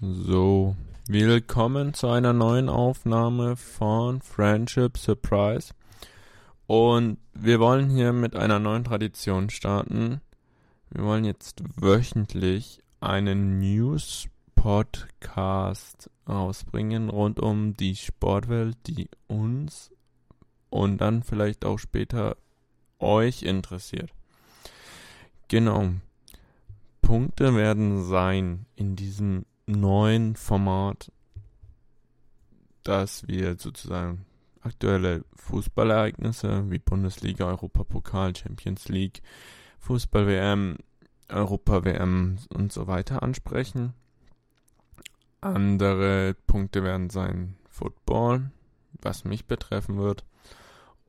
So, willkommen zu einer neuen Aufnahme von Friendship Surprise. Und wir wollen hier mit einer neuen Tradition starten. Wir wollen jetzt wöchentlich einen News-Podcast rausbringen rund um die Sportwelt, die uns und dann vielleicht auch später euch interessiert. Genau. Punkte werden sein in diesem neuen Format, dass wir sozusagen aktuelle Fußballereignisse wie Bundesliga, Europapokal, Champions League, Fußball-WM, Europa-WM und so weiter ansprechen. Andere Punkte werden sein Football, was mich betreffen wird,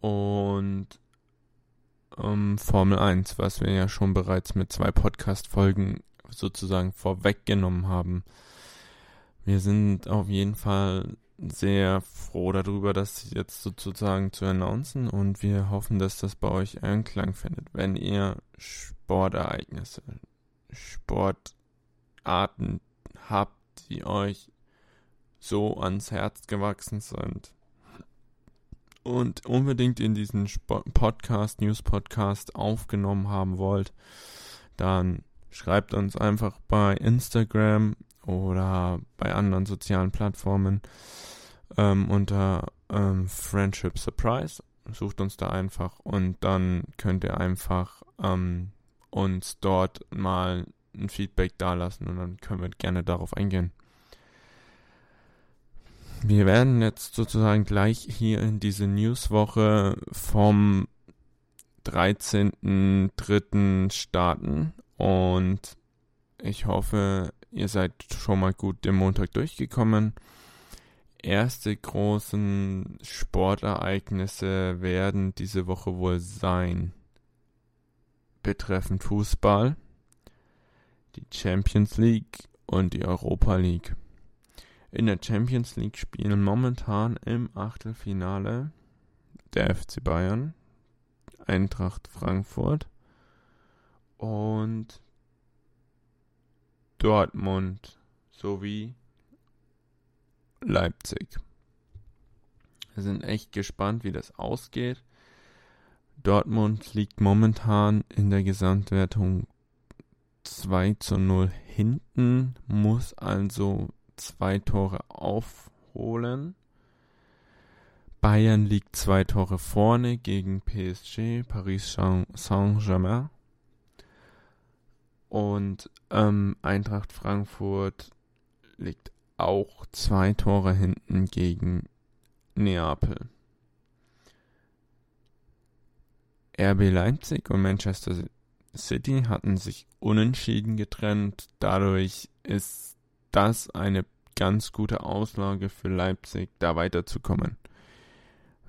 und ähm, Formel 1, was wir ja schon bereits mit zwei Podcast-Folgen sozusagen vorweggenommen haben. Wir sind auf jeden Fall sehr froh darüber, das jetzt sozusagen zu announcen und wir hoffen, dass das bei euch Einklang findet. Wenn ihr Sportereignisse, Sportarten habt, die euch so ans Herz gewachsen sind und unbedingt in diesen Sport Podcast, News Podcast aufgenommen haben wollt, dann schreibt uns einfach bei Instagram oder bei anderen sozialen Plattformen ähm, unter ähm, Friendship Surprise. Sucht uns da einfach und dann könnt ihr einfach ähm, uns dort mal ein Feedback dalassen und dann können wir gerne darauf eingehen. Wir werden jetzt sozusagen gleich hier in diese Newswoche vom 13.03. starten und ich hoffe, ihr seid schon mal gut den Montag durchgekommen. Erste großen Sportereignisse werden diese Woche wohl sein. Betreffend Fußball, die Champions League und die Europa League. In der Champions League spielen momentan im Achtelfinale der FC Bayern, Eintracht Frankfurt und Dortmund sowie Leipzig. Wir sind echt gespannt, wie das ausgeht. Dortmund liegt momentan in der Gesamtwertung 2 zu 0 hinten, muss also zwei Tore aufholen. Bayern liegt zwei Tore vorne gegen PSG, Paris Saint-Germain. Und ähm, Eintracht Frankfurt liegt auch zwei Tore hinten gegen Neapel. RB Leipzig und Manchester City hatten sich unentschieden getrennt. Dadurch ist das eine ganz gute Auslage für Leipzig, da weiterzukommen.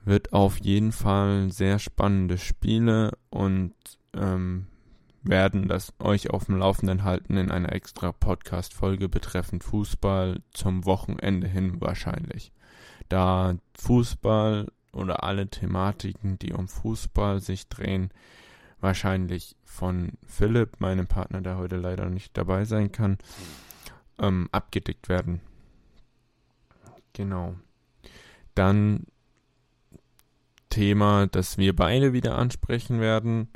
Wird auf jeden Fall sehr spannende Spiele und ähm, werden das euch auf dem Laufenden halten in einer extra Podcast-Folge betreffend Fußball zum Wochenende hin wahrscheinlich. Da Fußball oder alle Thematiken, die um Fußball sich drehen, wahrscheinlich von Philipp, meinem Partner, der heute leider nicht dabei sein kann, ähm, abgedeckt werden. Genau. Dann Thema, das wir beide wieder ansprechen werden,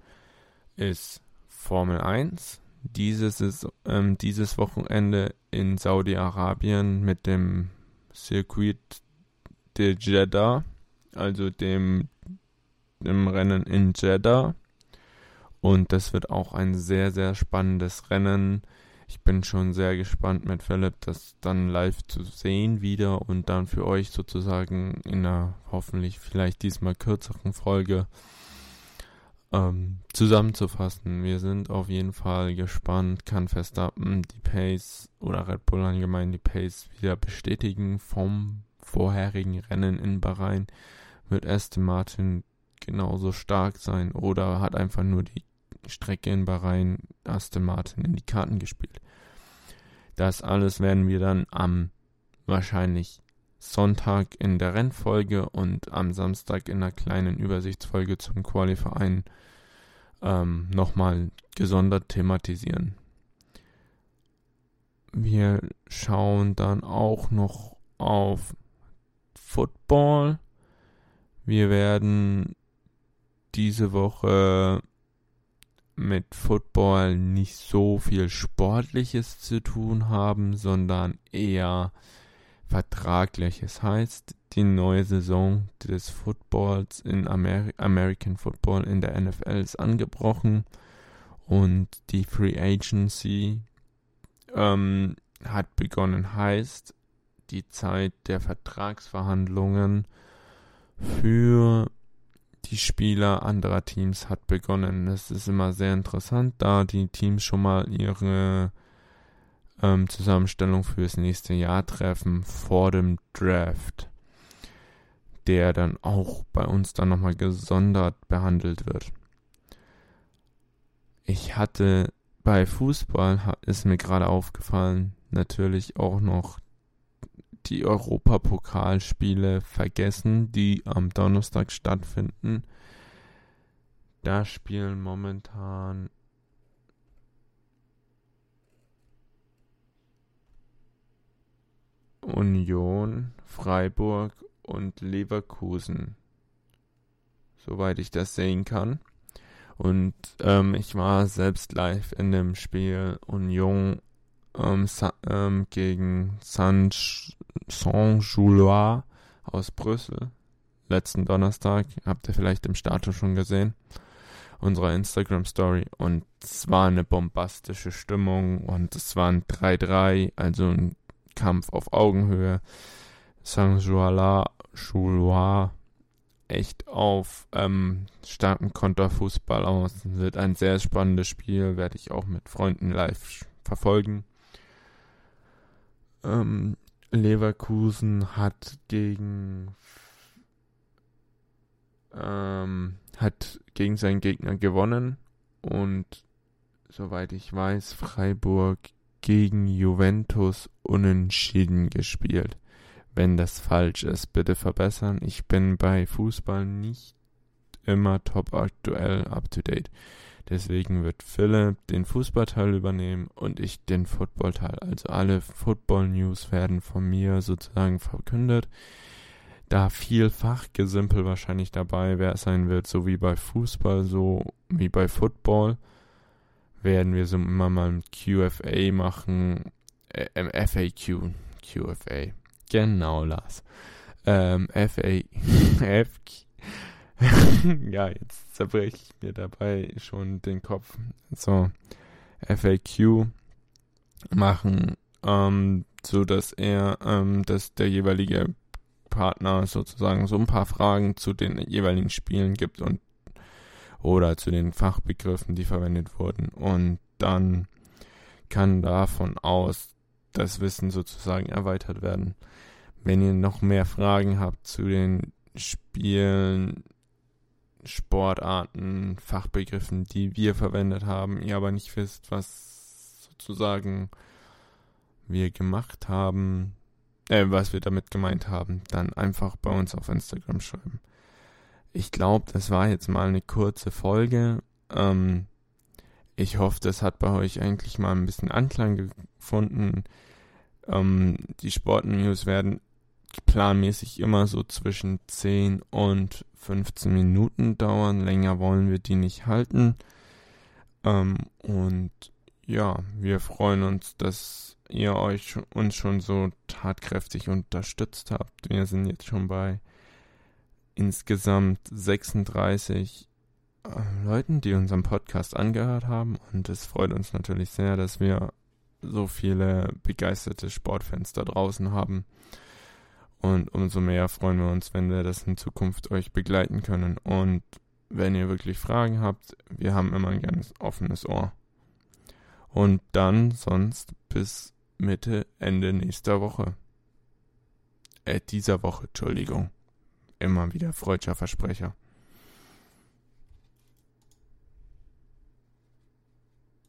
ist Formel 1. Dieses, ähm, dieses Wochenende in Saudi-Arabien mit dem Circuit de Jeddah, also dem, dem Rennen in Jeddah. Und das wird auch ein sehr, sehr spannendes Rennen. Ich bin schon sehr gespannt mit Philipp, das dann live zu sehen wieder und dann für euch sozusagen in einer hoffentlich vielleicht diesmal kürzeren Folge ähm, zusammenzufassen, wir sind auf jeden Fall gespannt, kann Verstappen die Pace oder Red Bull allgemein die Pace wieder bestätigen vom vorherigen Rennen in Bahrain. Wird Aston Martin genauso stark sein oder hat einfach nur die Strecke in Bahrain Aston Martin in die Karten gespielt. Das alles werden wir dann am wahrscheinlich Sonntag in der Rennfolge und am Samstag in einer kleinen Übersichtsfolge zum Qualifying ähm, nochmal gesondert thematisieren. wir schauen dann auch noch auf Football. Wir werden diese Woche mit Football nicht so viel Sportliches zu tun haben, sondern eher Vertragliches. Heißt, die neue Saison des Footballs in Ameri American Football in der NFL ist angebrochen und die Free Agency ähm, hat begonnen. Heißt, die Zeit der Vertragsverhandlungen für die Spieler anderer Teams hat begonnen. Das ist immer sehr interessant, da die Teams schon mal ihre ähm, Zusammenstellung fürs nächste Jahr treffen vor dem Draft, der dann auch bei uns dann nochmal gesondert behandelt wird. Ich hatte bei Fußball, ist mir gerade aufgefallen, natürlich auch noch die Europapokalspiele vergessen, die am Donnerstag stattfinden. Da spielen momentan Union, Freiburg und Leverkusen, soweit ich das sehen kann. Und ähm, ich war selbst live in dem Spiel Union ähm, ähm, gegen Saint-Gillois aus Brüssel letzten Donnerstag. Habt ihr vielleicht im Status schon gesehen. Unserer Instagram Story. Und es war eine bombastische Stimmung und es war ein 3-3, also ein Kampf auf Augenhöhe. Saint-Gillois echt auf ähm, starken Konterfußball aus. Wird ein sehr spannendes Spiel, werde ich auch mit Freunden live verfolgen. Ähm, Leverkusen hat gegen ähm, hat gegen seinen Gegner gewonnen und soweit ich weiß Freiburg gegen Juventus unentschieden gespielt. Wenn das falsch ist, bitte verbessern. Ich bin bei Fußball nicht immer top aktuell up to date. Deswegen wird Philipp den Fußballteil übernehmen und ich den Footballteil. Also alle Football News werden von mir sozusagen verkündet. Da viel Fachgesimpel wahrscheinlich dabei sein wird, so wie bei Fußball, so wie bei Football, werden wir so immer mal ein QFA machen. Äh, FAQ. QFA. Genau, Lars. Ähm, FA. F. ja, jetzt zerbreche ich mir dabei schon den Kopf. So, FAQ machen, ähm, so dass er, ähm, dass der jeweilige Partner sozusagen so ein paar Fragen zu den jeweiligen Spielen gibt und oder zu den Fachbegriffen, die verwendet wurden. Und dann kann davon aus das Wissen sozusagen erweitert werden. Wenn ihr noch mehr Fragen habt zu den Spielen, Sportarten, Fachbegriffen, die wir verwendet haben, ihr aber nicht wisst, was sozusagen wir gemacht haben, äh, was wir damit gemeint haben, dann einfach bei uns auf Instagram schreiben. Ich glaube, das war jetzt mal eine kurze Folge. Ähm, ich hoffe, das hat bei euch eigentlich mal ein bisschen Anklang gefunden. Ähm, die Sportnews werden planmäßig immer so zwischen 10 und 15 Minuten dauern. Länger wollen wir die nicht halten. Ähm, und ja, wir freuen uns, dass ihr euch uns schon so tatkräftig unterstützt habt. Wir sind jetzt schon bei insgesamt 36 äh, Leuten, die unseren Podcast angehört haben. Und es freut uns natürlich sehr, dass wir so viele begeisterte Sportfans da draußen haben. Und umso mehr freuen wir uns, wenn wir das in Zukunft euch begleiten können. Und wenn ihr wirklich Fragen habt, wir haben immer ein ganz offenes Ohr. Und dann sonst bis Mitte, Ende nächster Woche. Äh, dieser Woche, Entschuldigung. Immer wieder freudscher Versprecher.